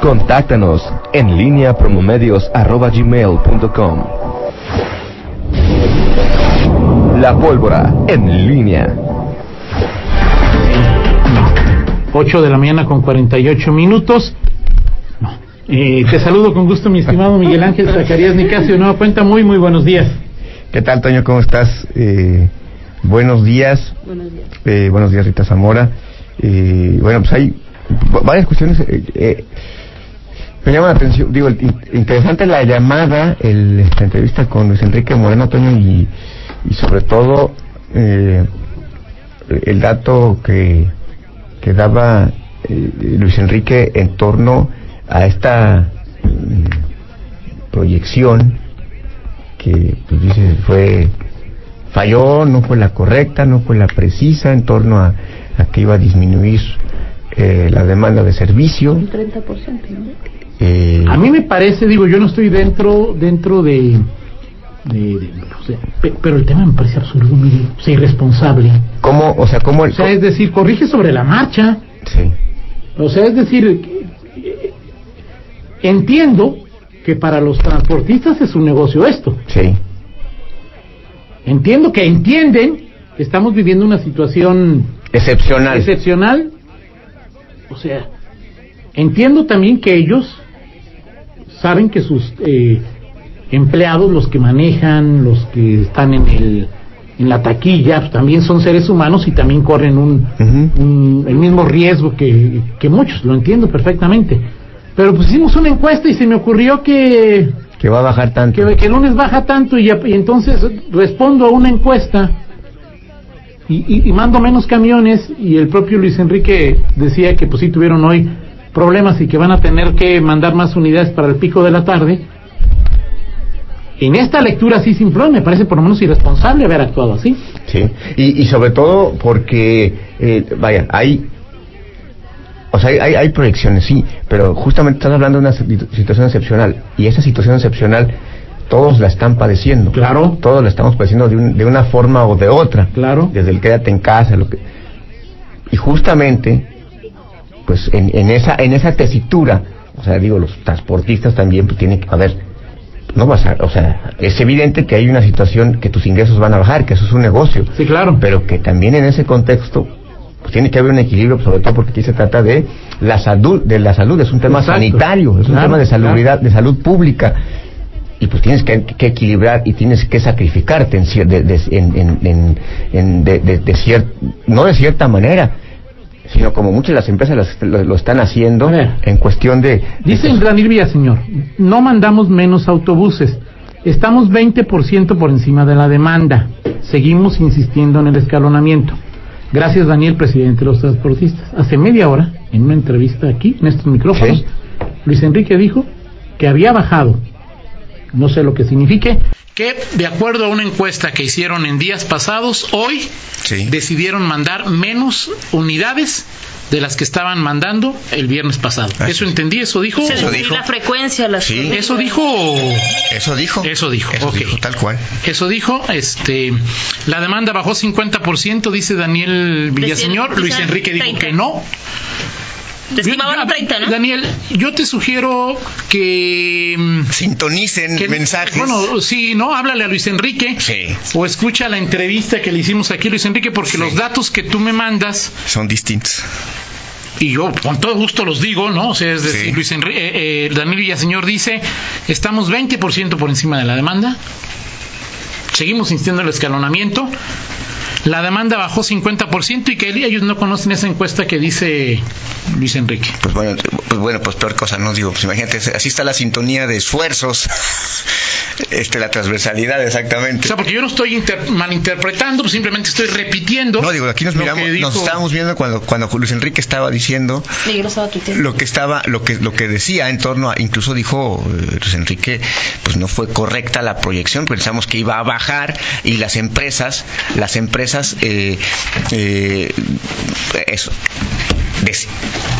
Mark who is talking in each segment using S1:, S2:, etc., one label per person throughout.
S1: Contáctanos en línea promomedios.com. La pólvora en línea.
S2: 8 de la mañana con 48 minutos. No. Eh, te saludo con gusto, mi estimado Miguel Ángel Zacarías Nicasio. Nueva cuenta, muy, muy buenos días.
S3: ¿Qué tal, Toño? ¿Cómo estás? Eh, buenos días.
S4: Buenos días.
S3: Eh, buenos días, Rita Zamora. Eh, bueno, pues hay varias cuestiones. Eh, eh, me llama la atención, digo, interesante la llamada, el, esta entrevista con Luis Enrique Moreno, Toño, y, y sobre todo eh, el dato que, que daba eh, Luis Enrique en torno a esta mm, proyección que pues dice fue falló, no fue la correcta, no fue la precisa en torno a, a que iba a disminuir eh, la demanda de servicio.
S4: Un 30%, ¿no?
S3: Eh,
S2: A mí me parece, digo, yo no estoy dentro dentro de. de, de- o sea, pe- pero el tema me parece absurdo, Miguel. O sea, irresponsable.
S3: ¿Cómo, o sea, cómo el...
S2: O sea, es decir, corrige sobre la marcha.
S3: Sí,
S2: O sea, es decir, eh, entiendo que para los transportistas es un negocio esto.
S3: sí,
S2: Entiendo que entienden que estamos viviendo una situación
S3: excepcional.
S2: excepcional. O sea, entiendo también que ellos saben que sus eh, empleados, los que manejan, los que están en el en la taquilla, pues, también son seres humanos y también corren un, el mismo riesgo que, que muchos, lo entiendo perfectamente. Pero pues hicimos una encuesta y se me ocurrió que
S3: que va a bajar tanto.
S2: que, que el lunes baja tanto y entonces respondo a una encuesta y, y- y mando menos camiones y el propio Luis Enrique decía que pues sí tuvieron hoy problemas y que van a tener que mandar más unidades para el pico de la tarde. En esta lectura así simplón me parece por lo menos irresponsable haber actuado así.
S3: Sí, y, y sobre todo porque, eh, vaya, hay, o sea, hay, hay, proyecciones, sí, pero justamente estás hablando de una situ- situación excepcional, y esa situación excepcional todos la están padeciendo.
S2: Claro.
S3: Todos la estamos padeciendo de, un- de una forma o de otra.
S2: Claro.
S3: Desde el quédate en casa, lo que... Y justamente, pues en, en esa en esa tesitura, o sea, digo, los transportistas también pues tienen que, a ver, no vas a, o sea, es evidente que hay una situación que tus ingresos van a bajar, que eso es un negocio
S2: Sí, claro.
S3: pero que también en ese contexto pues tiene que haber un equilibrio, sobre todo porque aquí se trata de la salud, de la salud, es un tema
S2: Exacto.
S3: sanitario, es un tema de salubridad,
S2: claro.
S3: de salud pública. Y pues tienes que, que equilibrar y tienes que sacrificarte en, cier- de, de- en, en- en- en- de- de- de cier- no de cierta manera, sino como muchas de las empresas las- lo, lo están haciendo en cuestión de...
S2: Dice
S3: de-
S2: Daniel Villaseñor, no mandamos menos autobuses. Estamos 20% por encima de la demanda. Seguimos insistiendo en el escalonamiento. Gracias, Daniel, presidente de los transportistas. Hace media hora, en una entrevista aquí, en estos micrófonos,
S3: Sí.
S2: Luis Enrique dijo que había bajado. No sé lo que signifique. Que, de acuerdo a una encuesta que hicieron en días pasados, hoy
S3: Sí.
S2: decidieron mandar menos unidades de las que estaban mandando el viernes pasado. Eso entendí, eso dijo.
S4: Se
S3: Eso dijo.
S4: La frecuencia, las
S3: Sí.
S2: Eso dijo.
S3: Eso dijo.
S2: Eso dijo, ok.
S3: tal cual.
S2: Eso dijo, este, la demanda bajó 50%, dice Daniel Villaseñor. Luis Enrique dijo
S4: 30.
S2: que no.
S4: Te estimaban
S2: Yo-
S4: un 30, ¿no?
S2: Daniel, yo te sugiero que. mm,
S5: Sintonicen
S2: que-
S5: mensajes.
S2: Bueno, sí, ¿no? Háblale a Luis Enrique.
S5: Sí.
S2: O escucha la entrevista que le hicimos aquí a Luis Enrique, porque
S5: Sí.
S2: los datos que tú me mandas
S5: Son distintos.
S2: y yo con todo gusto los digo, ¿no? O sea, es decir,
S5: Sí.
S2: Luis Enri- eh, eh, Daniel Villaseñor dice, estamos 20% por encima de la demanda, seguimos insistiendo en el escalonamiento, la demanda bajó 50% y que ellos no conocen esa encuesta que dice Luis Enrique.
S5: Pues bueno, pues bueno, pues peor cosa, no digo, pues imagínate, así está la sintonía de esfuerzos, este, la transversalidad
S2: O
S5: exactamente.
S2: sea, porque yo no estoy inter- malinterpretando, pues simplemente estoy repitiendo.
S5: No, digo, aquí nos miramos,
S2: dijo-
S5: nos estábamos viendo cuando, cuando Luis Enrique estaba diciendo
S4: lo estaba tuiteando.
S5: lo que estaba, lo que, lo que decía en torno a, incluso dijo eh, Luis Enrique, pues no fue correcta la proyección, pensamos que iba a bajar y las empresas, las empresas, eh, eh, eso,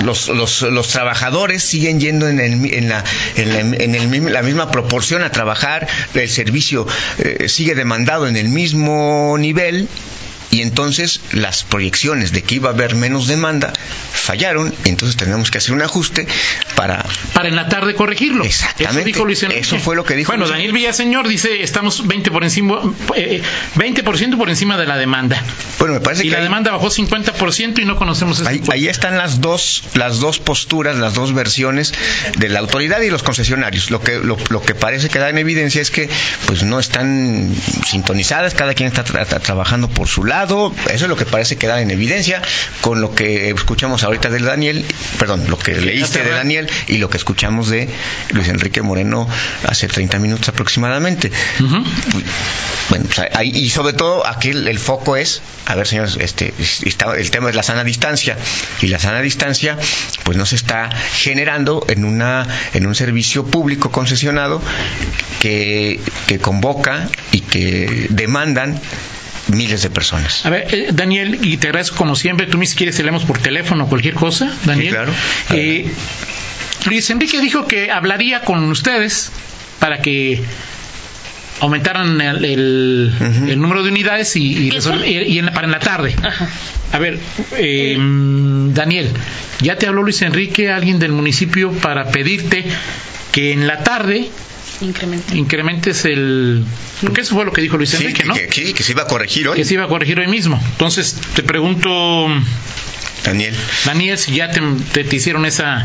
S5: los, los, los trabajadores siguen yendo en, el en, la, en, la, en el la misma proporción a trabajar, el servicio eh, sigue demandado en el mismo nivel
S3: y entonces las proyecciones de que iba a haber menos demanda fallaron y entonces tenemos que hacer un ajuste para
S2: Para en la tarde corregirlo.
S3: Exactamente.
S2: Eso dijo Luis Enrique.
S3: Eso fue lo que dijo
S2: Bueno,
S3: Luis
S2: Daniel Villaseñor dice, estamos 20 por encima, eh, 20% por encima de la demanda.
S3: bueno me parece
S2: Y
S3: que
S2: la demanda bajó 50% y no conocemos este
S3: Ahí, ahí están las dos, las dos posturas, las dos versiones de la autoridad y los concesionarios. Lo que, lo, lo que parece que da en evidencia es que pues no están sintonizadas, cada quien está tra- trabajando por su lado. Eso es lo que parece que da en evidencia con lo que escuchamos ahorita de Daniel, perdón, lo que leíste de Daniel y lo que escuchamos de Luis Enrique Moreno hace 30 minutos aproximadamente.
S2: Ujú.
S3: Bueno, pues ahí, y sobre todo aquí el, el foco es, a ver señores, este, está- el tema es la sana distancia y la sana distancia pues no se está generando en una en un servicio público concesionado que, que convoca y que demandan miles de personas.
S2: A ver, eh, Daniel, y te agradezco como siempre, tú me si quieres leemos por teléfono o cualquier cosa, Daniel.
S3: claro.
S2: Eh, Luis Enrique dijo que hablaría con ustedes para que aumentaran el, el- número de unidades y, y, y- y en la- para en la tarde.
S4: Ajá.
S2: A ver, eh, Daniel, ¿ya te habló Luis Enrique, alguien del municipio, para pedirte que en la tarde
S4: Incremento.
S2: incrementes el... Porque eso fue lo que dijo Luis
S3: Sí,
S2: Enrique,
S3: que,
S2: ¿no?
S3: que se iba a corregir hoy,
S2: que se iba a corregir hoy mismo. Entonces, te pregunto,
S3: Daniel.
S2: Daniel, si ya te, te- te hicieron esa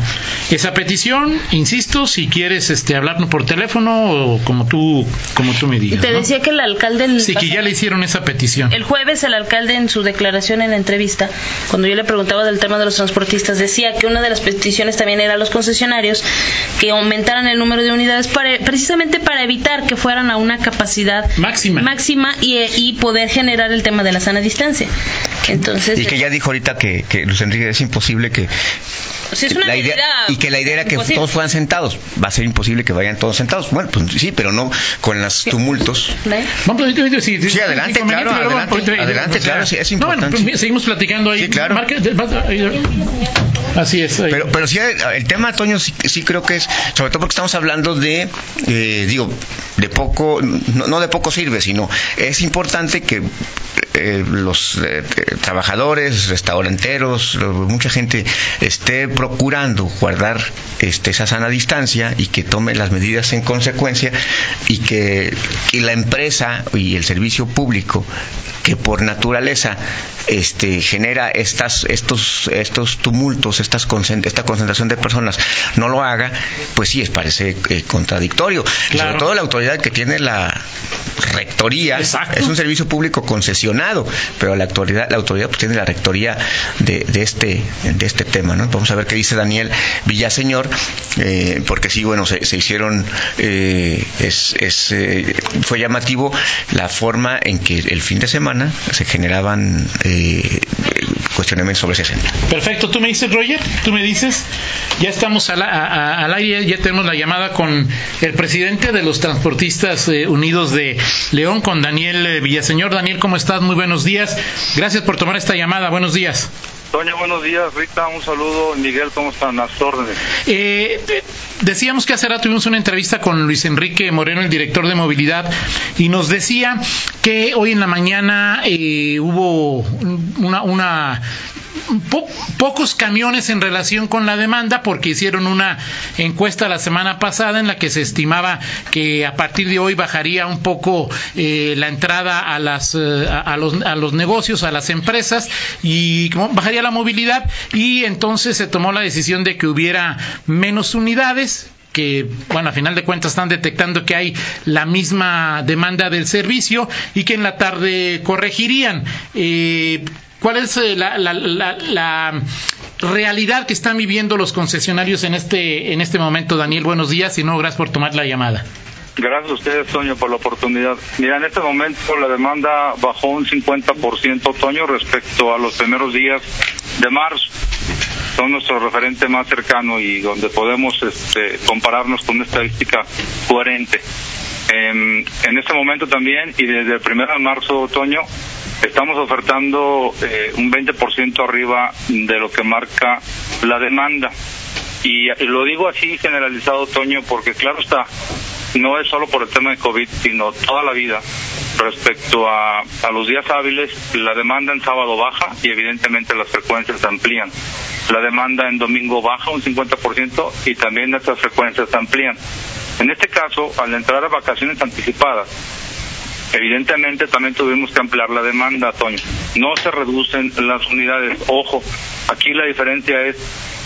S2: esa petición, insisto, si quieres este hablarnos por teléfono o como tú como tú me digas.
S4: Te
S2: ¿no?
S4: decía que el alcalde... el
S2: Sí, que ya le hicieron esa petición.
S4: El jueves el alcalde en su declaración en la entrevista, cuando yo le preguntaba del tema de los transportistas, decía que una de las peticiones también era a los concesionarios que aumentaran el número de unidades para, precisamente para evitar que fueran a una capacidad
S2: Máxima.
S4: máxima y, y poder generar el tema de la sana distancia. Entonces,
S3: Y que ya dijo ahorita que, que Luis Enrique es imposible que
S4: sí, es una
S3: la idea, y que la idea era que
S4: imposible.
S3: todos fueran sentados. Va a ser imposible que vayan todos sentados. Bueno, pues sí, pero no con los tumultos.
S2: Vamos, pues, sí, sí,
S3: adelante, claro, adelante,
S2: pues,
S3: adelante,
S2: sea,
S3: claro, sí, es
S2: no, bueno,
S3: importante.
S2: pues, seguimos platicando ahí.
S3: Sí, claro.
S2: Ahí- así es.
S3: Pero, pero sí, el tema, Toño, sí, sí creo que es, sobre todo porque estamos hablando de, eh, digo, de poco, no, no de poco sirve, sino es importante que eh, los eh, eh, trabajadores, restauranteros, mucha gente esté procurando guardar este, esa sana distancia y que tome las medidas en consecuencia y que, que la empresa y el servicio público que por naturaleza este, genera estas, estos, estos tumultos, estas concent- esta concentración de personas, no lo haga, pues sí, es, parece eh, contradictorio.
S2: Claro.
S3: sobre todo la autoridad que tiene la rectoría,
S2: Exacto.
S3: es un servicio público concesionado, pero la autoridad, la autoridad pues, tiene la rectoría de, de este, de este tema, ¿no? Vamos a ver qué dice Daniel Villaseñor, eh, porque sí, bueno, se, se hicieron, eh, es, es, eh, fue llamativo la forma en que el fin de semana se generaban cuestionamientos sobre ese centro.
S2: Perfecto, tú me dices, Roger, tú me dices, ya estamos al, a- a- al aire, ya tenemos la llamada con el presidente de los Transportistas eh, Unidos de León, con Daniel eh, Villaseñor. Daniel, ¿cómo estás? Muy buenos días. Gracias por tomar esta llamada. Buenos días.
S6: Doña, buenos días. Rita, un saludo. Miguel, ¿cómo están? Sus órdenes.
S2: Eh, decíamos que hace rato tuvimos una entrevista con Luis Enrique Moreno, el director de movilidad, y nos decía que hoy en la mañana eh, hubo una, una po- pocos camiones en relación con la demanda porque hicieron una encuesta la semana pasada en la que se estimaba que a partir de hoy bajaría un poco eh, la entrada a las eh, a, los, a los negocios a las empresas y bajaría la movilidad y entonces se tomó la decisión de que hubiera menos unidades que, bueno, a final de cuentas están detectando que hay la misma demanda del servicio y que en la tarde corregirían. Eh, ¿Cuál es eh, la, la- la- la realidad que están viviendo los concesionarios en este, en este momento, Daniel? Buenos días y no, gracias por tomar la llamada.
S6: Gracias a ustedes, Toño, por la oportunidad. Mira, en este momento la demanda bajó un 50%, Toño, respecto a los primeros días de marzo. Son nuestro referente más cercano y donde podemos este, compararnos con una estadística coherente. En, en este momento también, y desde el 1 de marzo, otoño, estamos ofertando eh, un 20% arriba de lo que marca la demanda. Y, y lo digo así generalizado, Toño, porque claro está, no es solo por el tema de COVID, sino toda la vida. Respecto a, a los días hábiles, la demanda en sábado baja y evidentemente las frecuencias se amplían. La demanda en domingo baja un 50% y también estas frecuencias se amplían. En este caso, al entrar a vacaciones anticipadas, evidentemente también tuvimos que ampliar la demanda, Toño. No se reducen las unidades. Ojo, aquí la diferencia es,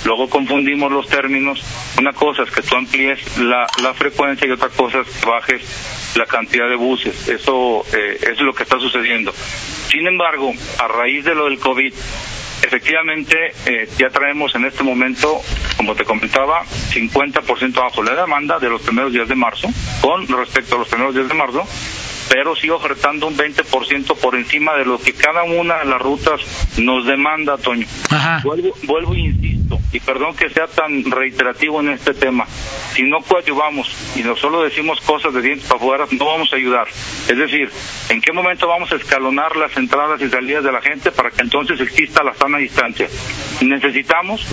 S6: luego confundimos los términos. Una cosa es que tú amplíes la, la frecuencia y otra cosa es que bajes la cantidad de buses. Eso eh, es lo que está sucediendo. Sin embargo, a raíz de lo del COVID, efectivamente eh, ya traemos en este momento, como te comentaba, 50% bajo la demanda de los primeros días de marzo con respecto a los primeros días de marzo, pero sigo ofertando un 20% por encima de lo que cada una de las rutas nos demanda, Toño.
S2: Ajá.
S6: Vuelvo, vuelvo e insisto, y perdón que sea tan reiterativo en este tema, si no coadyuvamos y no solo decimos cosas de dientes para afuera, no vamos a ayudar. Es decir, ¿en qué momento vamos a escalonar las entradas y salidas de la gente para que entonces exista la sana distancia? Necesitamos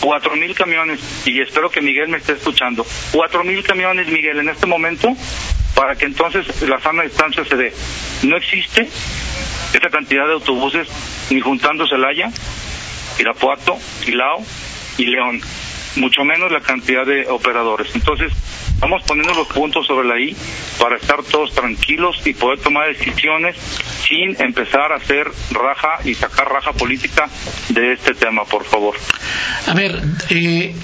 S6: cuatro mil camiones, y espero que Miguel me esté escuchando, cuatro mil camiones, Miguel, en este momento, para que entonces la sana distancia se dé. No existe esa cantidad de autobuses ni juntando Celaya, Irapuato, Silao y León, mucho menos la cantidad de operadores. Entonces, vamos poniendo los puntos sobre la I para estar todos tranquilos y poder tomar decisiones sin empezar a hacer raja y sacar raja política de este tema, por favor.
S2: A ver, eh,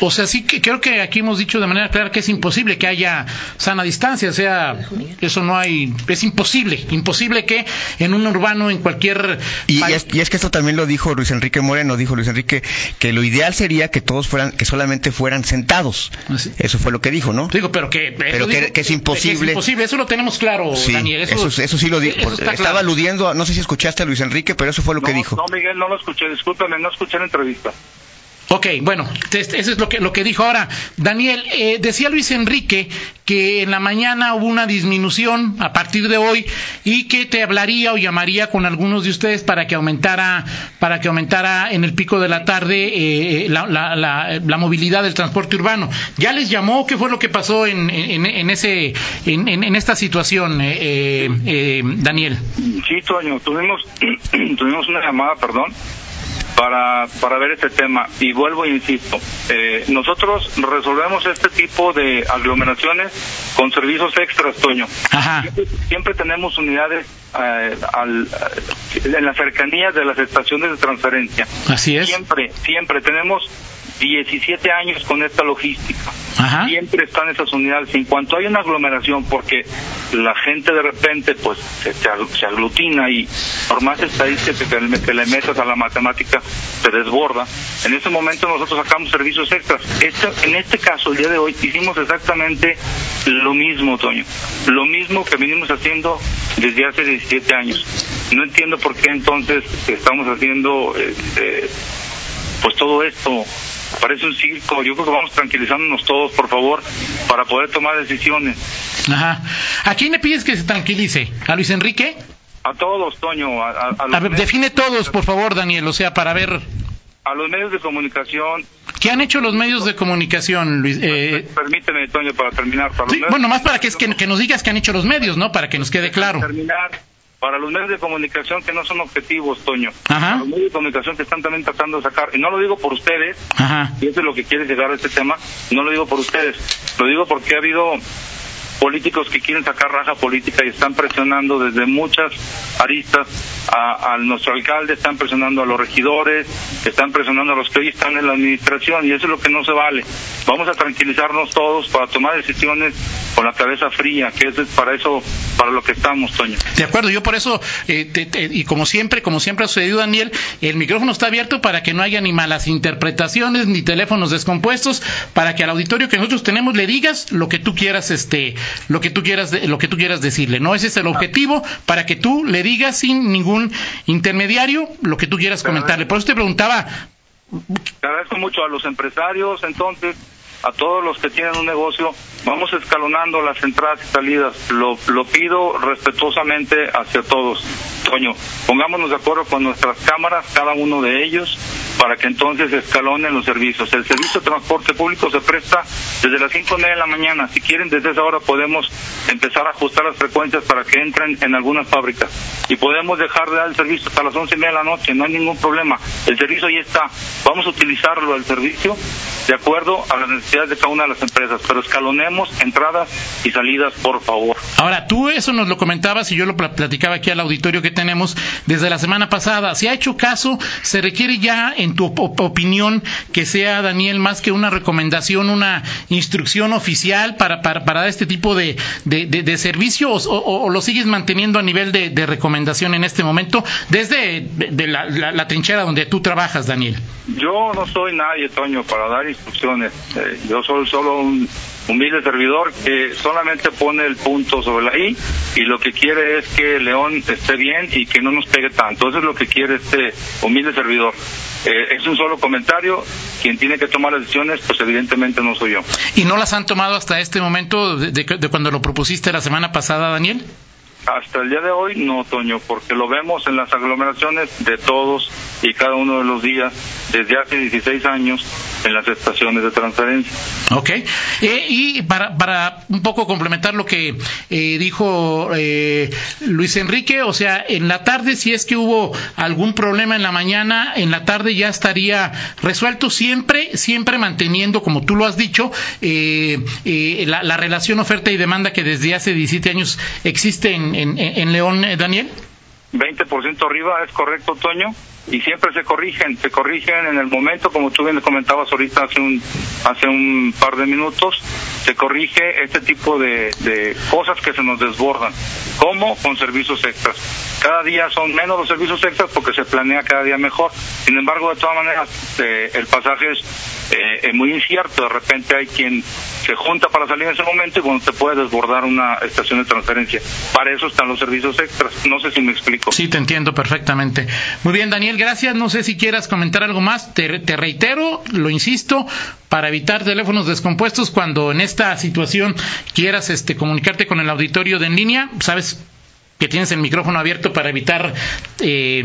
S2: o sea, sí que creo que aquí hemos dicho de manera clara que es imposible que haya sana distancia, o sea, eso no hay, es imposible, imposible que en un urbano, en cualquier
S3: Y, es, y es que esto también lo dijo Luis Enrique Moreno, dijo Luis Enrique que lo ideal sería que todos fueran, que solamente fueran sentados.
S2: Así.
S3: Eso fue lo que dijo, ¿no?
S2: Digo, pero que,
S3: Pero
S2: eso
S3: que-
S2: digo,
S3: que es imposible.
S2: imposible, eso lo tenemos claro,
S3: Sí,
S2: Daniel.
S3: eso, eso, sí lo dijo. Estaba
S2: claro.
S3: aludiendo, a- no sé si escuchaste a Luis Enrique, pero eso fue lo que dijo.
S6: no, Miguel, no lo escuché, discúlpame, no escuché la entrevista.
S2: Ok, bueno, este- eso es lo que, lo que dijo ahora. Daniel, eh, decía Luis Enrique que en la mañana hubo una disminución a partir de hoy y que te hablaría o llamaría con algunos de ustedes para que aumentara, para que aumentara en el pico de la tarde eh, la, la- movilidad del transporte urbano. ¿Ya les llamó? ¿Qué fue lo que pasó en, en, ese, en, en- en esta situación, eh, eh, eh, Daniel?
S6: Sí, Toño, tuvimos, tuvimos una llamada, perdón, para, para ver este tema. Y vuelvo e insisto, eh, nosotros resolvemos este tipo de aglomeraciones con servicios extras, Toño.
S2: Ajá.
S6: Siempre, siempre tenemos unidades eh, al- eh, en las cercanías de las estaciones de transferencia.
S2: Así es.
S6: Siempre, siempre tenemos 17 años con esta logística.
S2: Ajá.
S6: Siempre están esas unidades. En cuanto hay una aglomeración, porque la gente de repente pues se, se ag- se aglutina y por más estadística que le, que le metas a la matemática se desborda, en ese momento nosotros sacamos servicios extras. Este- en este caso, el día de hoy, hicimos exactamente lo mismo, Toño. Lo mismo que venimos haciendo desde hace 17 años. No entiendo por qué entonces estamos haciendo... este, pues todo esto parece un circo. Yo creo que vamos tranquilizándonos todos, por favor, para poder tomar decisiones.
S2: Ajá. ¿A quién le pides que se tranquilice? ¿A Luis Enrique?
S6: A todos, Toño, a, a- a los
S2: A ver, define todos, por favor, Daniel, o sea, para ver
S6: a los medios de comunicación.
S2: qué han hecho los medios de comunicación, Luis. Eh,
S6: Permíteme, Toño, para terminar. Para
S2: sí, bueno, más para que, es que, que nos digas qué han hecho los medios, ¿no? Para que nos quede claro.
S6: terminar. Para los medios de comunicación que no son objetivos, Toño.
S2: Ajá.
S6: Para los medios de comunicación que están también tratando de sacar. Y no lo digo por ustedes,
S2: Ajá.
S6: y eso es lo que quiere llegar a este tema, no lo digo por ustedes, lo digo porque ha habido políticos que quieren sacar raja política y están presionando desde muchas aristas a, nuestro alcalde, están presionando a los regidores, están presionando a los que hoy están en la administración y eso es lo que no se vale. Vamos a tranquilizarnos todos para tomar decisiones con la cabeza fría, que es para eso, para lo que estamos, Toño.
S2: De acuerdo, yo por eso, eh, te- y como siempre, como siempre ha sucedido, Daniel, el micrófono está abierto para que no haya ni malas interpretaciones, ni teléfonos descompuestos, para que al auditorio que nosotros tenemos le digas lo que tú quieras, este, lo que tú quieras, lo que tú quieras decirle. No ese es el objetivo, para que tú le digas sin ningún intermediario lo que tú quieras comentarle. Por eso te preguntaba,
S6: Te agradezco mucho a los empresarios, entonces, a todos los que tienen un negocio, vamos escalonando las entradas y salidas. Lo, lo pido respetuosamente hacia todos. Toño, pongámonos de acuerdo con nuestras cámaras, cada uno de ellos, para que entonces escalonen los servicios. El servicio de transporte público se presta desde las cinco y media de la mañana. Si quieren, desde esa hora podemos empezar a ajustar las frecuencias para que entren en algunas fábricas. Y podemos dejar de dar el servicio hasta las once y media de la noche, no hay ningún problema. El servicio ya está. Vamos a utilizarlo, el servicio, de acuerdo a las necesidades de cada una de las empresas. Pero escalonemos entradas y salidas, por favor.
S2: Ahora, tú eso nos lo comentabas y yo lo pla- platicaba aquí al auditorio que tenemos desde la semana pasada. ¿Se ha hecho caso? ¿Se requiere ya, en tu op- opinión, que sea, Daniel, más que una recomendación, una instrucción oficial para, para, para este tipo de, de, servicios o, lo sigues manteniendo a nivel de, recomendación en este momento desde de- de la, la- la trinchera donde tú trabajas, Daniel?
S6: Yo no soy nadie, Toño, para dar instrucciones. Eh, yo soy solo un humilde servidor que solamente pone el punto sobre la I y lo que quiere es que León esté bien y que no nos pegue tanto. Eso es lo que quiere este humilde servidor. Eh, es un solo comentario. Quien tiene que tomar las decisiones, pues evidentemente no soy yo.
S2: ¿Y no las han tomado hasta este momento de, de- de cuando lo propusiste la semana pasada, Daniel?
S6: Hasta el día de hoy no, Toño, porque lo vemos en las aglomeraciones de todos y cada uno de los días desde hace 16 años en las estaciones de transferencia.
S2: Ok. Eh, y para, para un poco complementar lo que eh, dijo eh, Luis Enrique, o sea, en la tarde, si es que hubo algún problema en la mañana, en la tarde ya estaría resuelto siempre, siempre manteniendo, como tú lo has dicho, eh, eh, la, la relación oferta y demanda que desde hace 17 años existe en, en, en León, eh, Daniel.
S6: 20% arriba, es correcto, Toño, y siempre se corrigen, se corrigen en el momento, como tú bien comentabas ahorita hace un, hace un par de minutos, se corrige este tipo de, de cosas que se nos desbordan, como con servicios extras. Cada día son menos los servicios extras porque se planea cada día mejor. Sin embargo, de todas maneras, eh, el pasaje es eh, es muy incierto. De repente hay quien se junta para salir en ese momento y bueno, te puede desbordar una estación de transferencia. Para eso están los servicios extras. No sé si me explico.
S2: Sí, te entiendo perfectamente. Muy bien, Daniel, gracias. No sé si quieras comentar algo más. Te, te reitero, lo insisto, para evitar teléfonos descompuestos cuando en esta situación quieras este, comunicarte con el auditorio de en línea, sabes que tienes el micrófono abierto para evitar, eh,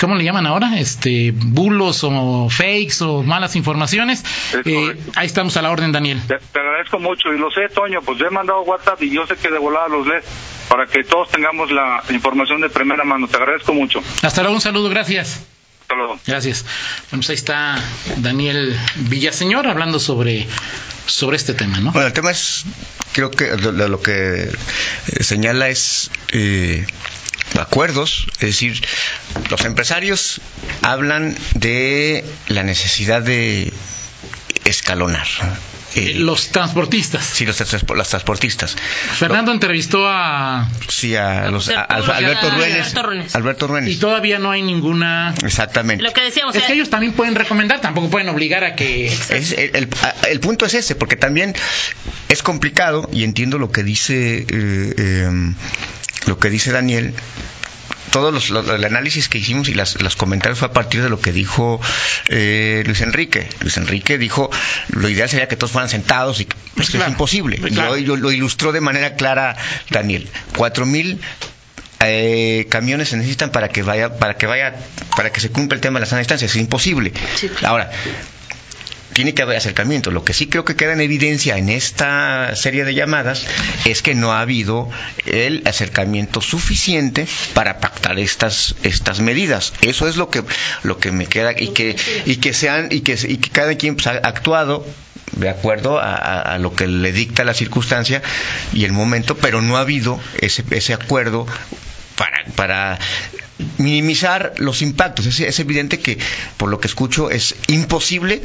S2: ¿cómo le llaman ahora? Este, bulos o fakes o malas informaciones.
S6: Es
S2: Eh, ahí estamos a la orden, Daniel.
S6: Te, te agradezco mucho y lo sé, Toño, pues yo he mandado WhatsApp y yo sé que de volada los lees para que todos tengamos la información de primera mano. Te agradezco mucho.
S2: Hasta luego, un saludo, gracias.
S6: Hasta luego.
S2: Gracias. Bueno, pues ahí está Daniel Villaseñor hablando sobre, sobre este tema, ¿no?
S3: Bueno, el tema es, creo que lo, lo- que eh, señala es eh, acuerdos, es decir, los empresarios hablan de la necesidad de escalonar. Eh,
S2: Los transportistas.
S3: sí, los, transpo- los transportistas.
S2: Fernando entrevistó a...
S3: Sí, a, los, a- a
S4: Alberto
S3: Alberto Ruenes.
S4: Alberto Ruenes.
S3: Alberto
S2: Y todavía no hay ninguna...
S3: Exactamente.
S4: Lo que decíamos,
S2: Es
S4: eh,
S2: que ellos también pueden recomendar, tampoco pueden obligar a que...
S3: Es- el, el- el punto es ese, porque también es complicado y entiendo lo que dice eh, eh, lo que dice Daniel. Todos los, los- el análisis que hicimos y las, los comentarios fue a partir de lo que dijo eh, Luis Enrique. Luis Enrique dijo lo ideal sería que todos fueran sentados y que pues,
S2: Claro,
S3: es imposible.
S2: claro.
S3: Lo, lo- lo ilustró de manera clara Daniel. Cuatro mil eh, camiones se necesitan para que vaya para que vaya para que se cumpla el tema de la sana distancia es imposible
S4: Sí, claro.
S3: ahora tiene que haber acercamiento. Lo que sí creo que queda en evidencia en esta serie de llamadas es que no ha habido el acercamiento suficiente para pactar estas estas medidas. Eso es lo que lo que me queda y que y que sean y que y que cada quien pues, ha actuado de acuerdo a, a- lo que le dicta la circunstancia y el momento, pero no ha habido ese, ese acuerdo para, para minimizar los impactos. Es evidente que, por lo que escucho, es imposible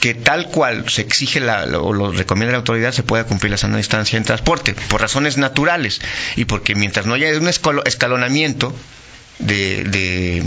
S3: que tal cual se exige la, o lo recomienda la autoridad se pueda cumplir la sana distancia en transporte, por razones naturales. Y porque mientras no haya un escalo- escalonamiento, de, de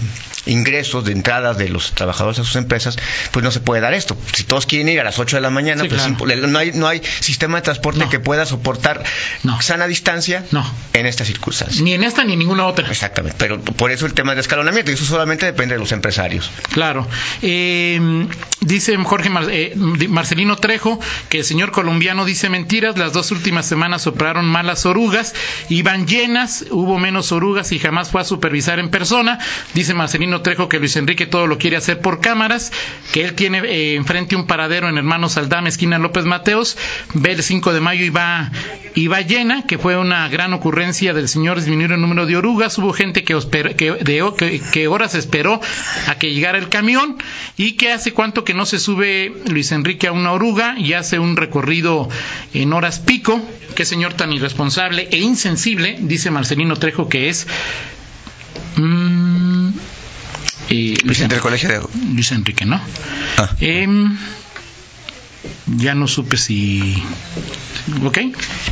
S3: ingresos, de entradas de los trabajadores a sus empresas, pues no se puede dar esto. Si todos quieren ir a las 8 de la mañana,
S2: Sí,
S3: pues
S2: claro.
S3: no, hay, no hay sistema de transporte
S2: No.
S3: que pueda soportar
S2: No.
S3: sana distancia
S2: No.
S3: en estas circunstancias.
S2: Ni en esta ni en ninguna otra.
S3: Exactamente, pero por eso el tema del escalonamiento, y eso solamente depende de los empresarios.
S2: Claro. Eh, dice Jorge Mar- eh, Marcelino Trejo que el señor colombiano dice mentiras. Las dos últimas semanas soplaron malas orugas, iban llenas, hubo menos orugas y jamás fue a supervisar en persona. Dice Marcelino Trejo que Luis Enrique todo lo quiere hacer por cámaras, que él tiene eh, enfrente un paradero en Hermanos Aldama, esquina López Mateos. Ve el 5 de mayo y va, y va llena, que fue una gran ocurrencia del señor disminuir el número de orugas. Hubo gente que, que, que- que horas esperó a que llegara el camión y que hace cuánto que no se sube Luis Enrique a una oruga y hace un recorrido en horas pico. Qué señor tan irresponsable e insensible, dice Marcelino Trejo que es. Mm, eh, Luis,
S3: Del colegio de...
S2: Luis Enrique, ¿no?
S3: Ah.
S2: Em, ya no supe si. Ok,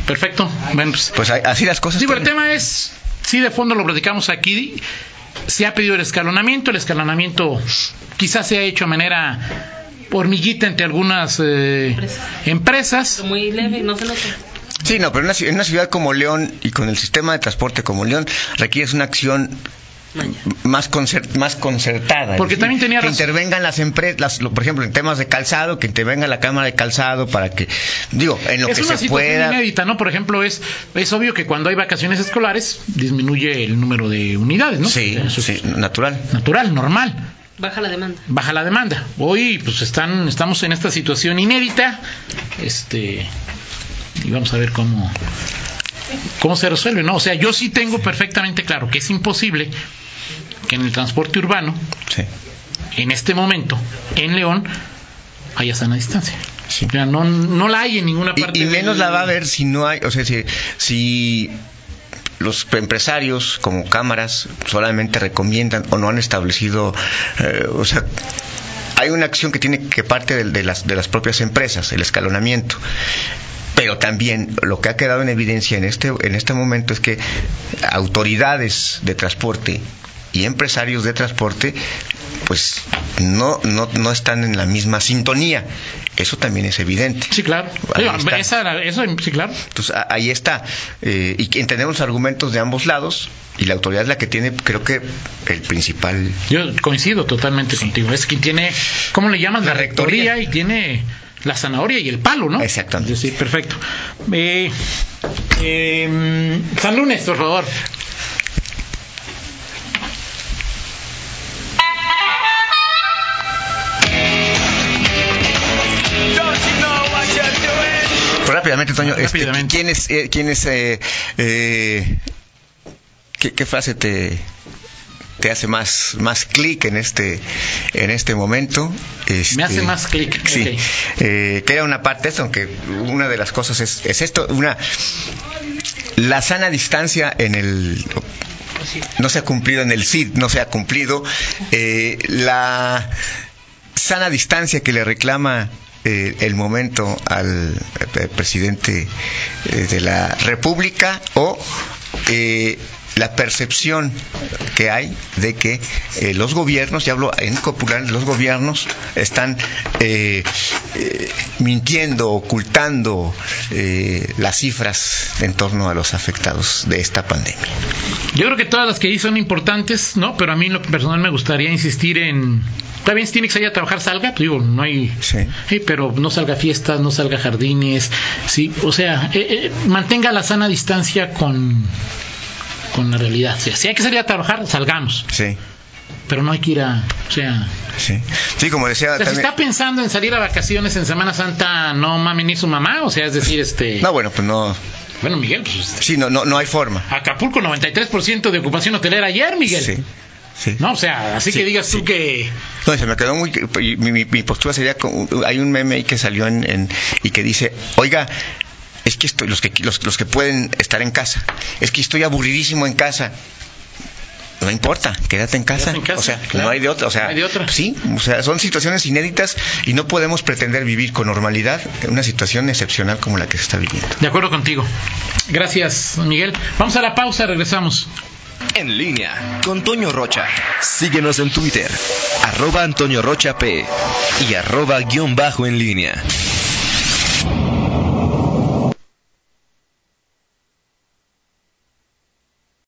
S2: perfecto. Bueno, pues,
S3: Pues así las cosas.
S2: Digo, el
S3: Toño.
S2: tema es, sí, de fondo lo platicamos aquí. Se ha pedido el escalonamiento. El escalonamiento quizás se ha hecho de manera hormiguita entre algunas eh, empresas.
S4: Muy leve, no se nota.
S3: Sí, no, pero en una, en una ciudad como León y con el sistema de transporte como León, requieres una acción más concer- más concertada.
S2: Porque
S3: Es decir,
S2: también tenía
S3: que
S2: razón.
S3: intervengan las empresas, por ejemplo, en temas de calzado, que intervenga la Cámara de Calzado para que, digo, en lo
S2: es
S3: que
S2: una
S3: se
S2: situación
S3: pueda.
S2: inédita, ¿no? Por ejemplo, es, es obvio que cuando hay vacaciones escolares disminuye el número de unidades, ¿no?
S3: Sí,
S2: Eso es
S3: sí, natural.
S2: natural, normal.
S4: Baja la demanda.
S2: baja la demanda. Hoy pues están estamos en esta situación inédita. Este y vamos a ver cómo cómo se resuelve, ¿no? O sea, yo sí tengo perfectamente claro que es imposible que en el transporte urbano
S3: Sí.
S2: en este momento en León haya sana distancia.
S3: Sí.
S2: O sea, no no la hay en ninguna parte
S3: Y, y menos
S2: del-
S3: la va a haber si no hay, o sea, si, si los empresarios como cámaras solamente recomiendan o no han establecido, eh, o sea, hay una acción que tiene que parte de, de las, de las propias empresas, el escalonamiento. Pero también lo que ha quedado en evidencia en este, en este momento es que autoridades de transporte y empresarios de transporte pues no, no, no están en la misma sintonía. Eso también es evidente.
S2: Sí, claro. Esa eso sí, claro.
S3: Entonces ahí está. Eh, y que entendemos argumentos de ambos lados y la autoridad es la que tiene, creo que, el principal.
S2: Yo coincido totalmente contigo. Es quien tiene, ¿cómo le llaman? La,
S3: La
S2: rectoría.
S3: rectoría.
S2: y tiene la zanahoria y el palo, ¿no?
S3: Exactamente.
S2: Sí, perfecto. Eh, eh, San Lunes, por favor.
S3: Pero rápidamente, Toño, este,
S2: Rápidamente.
S3: ¿quién es, eh, quién es, eh, eh, qué, qué frase te, te hace más, más clic en este, en este momento? Este,
S2: Me hace más clic,
S3: Sí.
S2: ok.
S3: Eh, que era una parte de esto, aunque una de las cosas es, es esto, una, la sana distancia en el, no se ha cumplido en el CID, no se ha cumplido. Eh, la sana distancia que le reclama eh, el momento al eh, presidente de la República o eh, la percepción que hay de que eh, los gobiernos, y hablo en popular, los gobiernos están eh, eh, mintiendo, ocultando eh, las cifras en torno a los afectados de esta pandemia.
S2: Yo creo que todas las que ahí son importantes, ¿no? Pero a mí en lo personal me gustaría insistir en... Está bien, si tiene que salir a trabajar, salga. Pues digo, no hay...
S3: Sí.
S2: Pero no salga a fiestas, no salga a jardines. Sí, o sea, eh, eh, mantenga la sana distancia con, con la realidad. O sea, si hay que salir a trabajar, salgamos.
S3: Sí,
S2: Pero no hay que ir a... O sea,
S3: sí. Sí, como decía
S2: o sea, si
S3: también-
S2: está pensando en salir a vacaciones en Semana Santa, no mame ni su mamá. O sea, es decir, este...
S3: No, bueno, pues no.
S2: Bueno, Miguel, pues... este,
S3: Sí, no, no, no hay forma.
S2: Acapulco, 93% de ocupación hotelera ayer, Miguel.
S3: Sí. Sí.
S2: No, o sea, así
S3: Sí,
S2: que digas tú
S3: sí.
S2: que...
S3: No, se me quedó muy. Mi, mi- mi postura sería. hay un meme ahí que salió en, en- y que dice: Oiga, es que estoy, los que, los, los que pueden estar en casa, es que estoy aburridísimo en casa. No importa, quédate en casa.
S2: Quédate en casa,
S3: o sea,
S2: claro.
S3: no hay de otra. O sea,
S2: No hay de otra.
S3: sí, o sea, son situaciones inéditas y no podemos pretender vivir con normalidad en una situación excepcional como la que se está viviendo.
S2: De acuerdo contigo. Gracias, Miguel. Vamos a la pausa, regresamos.
S1: En línea con Toño Rocha. Síguenos en Twitter, arroba Antonio Rocha P y arroba guion bajo en línea.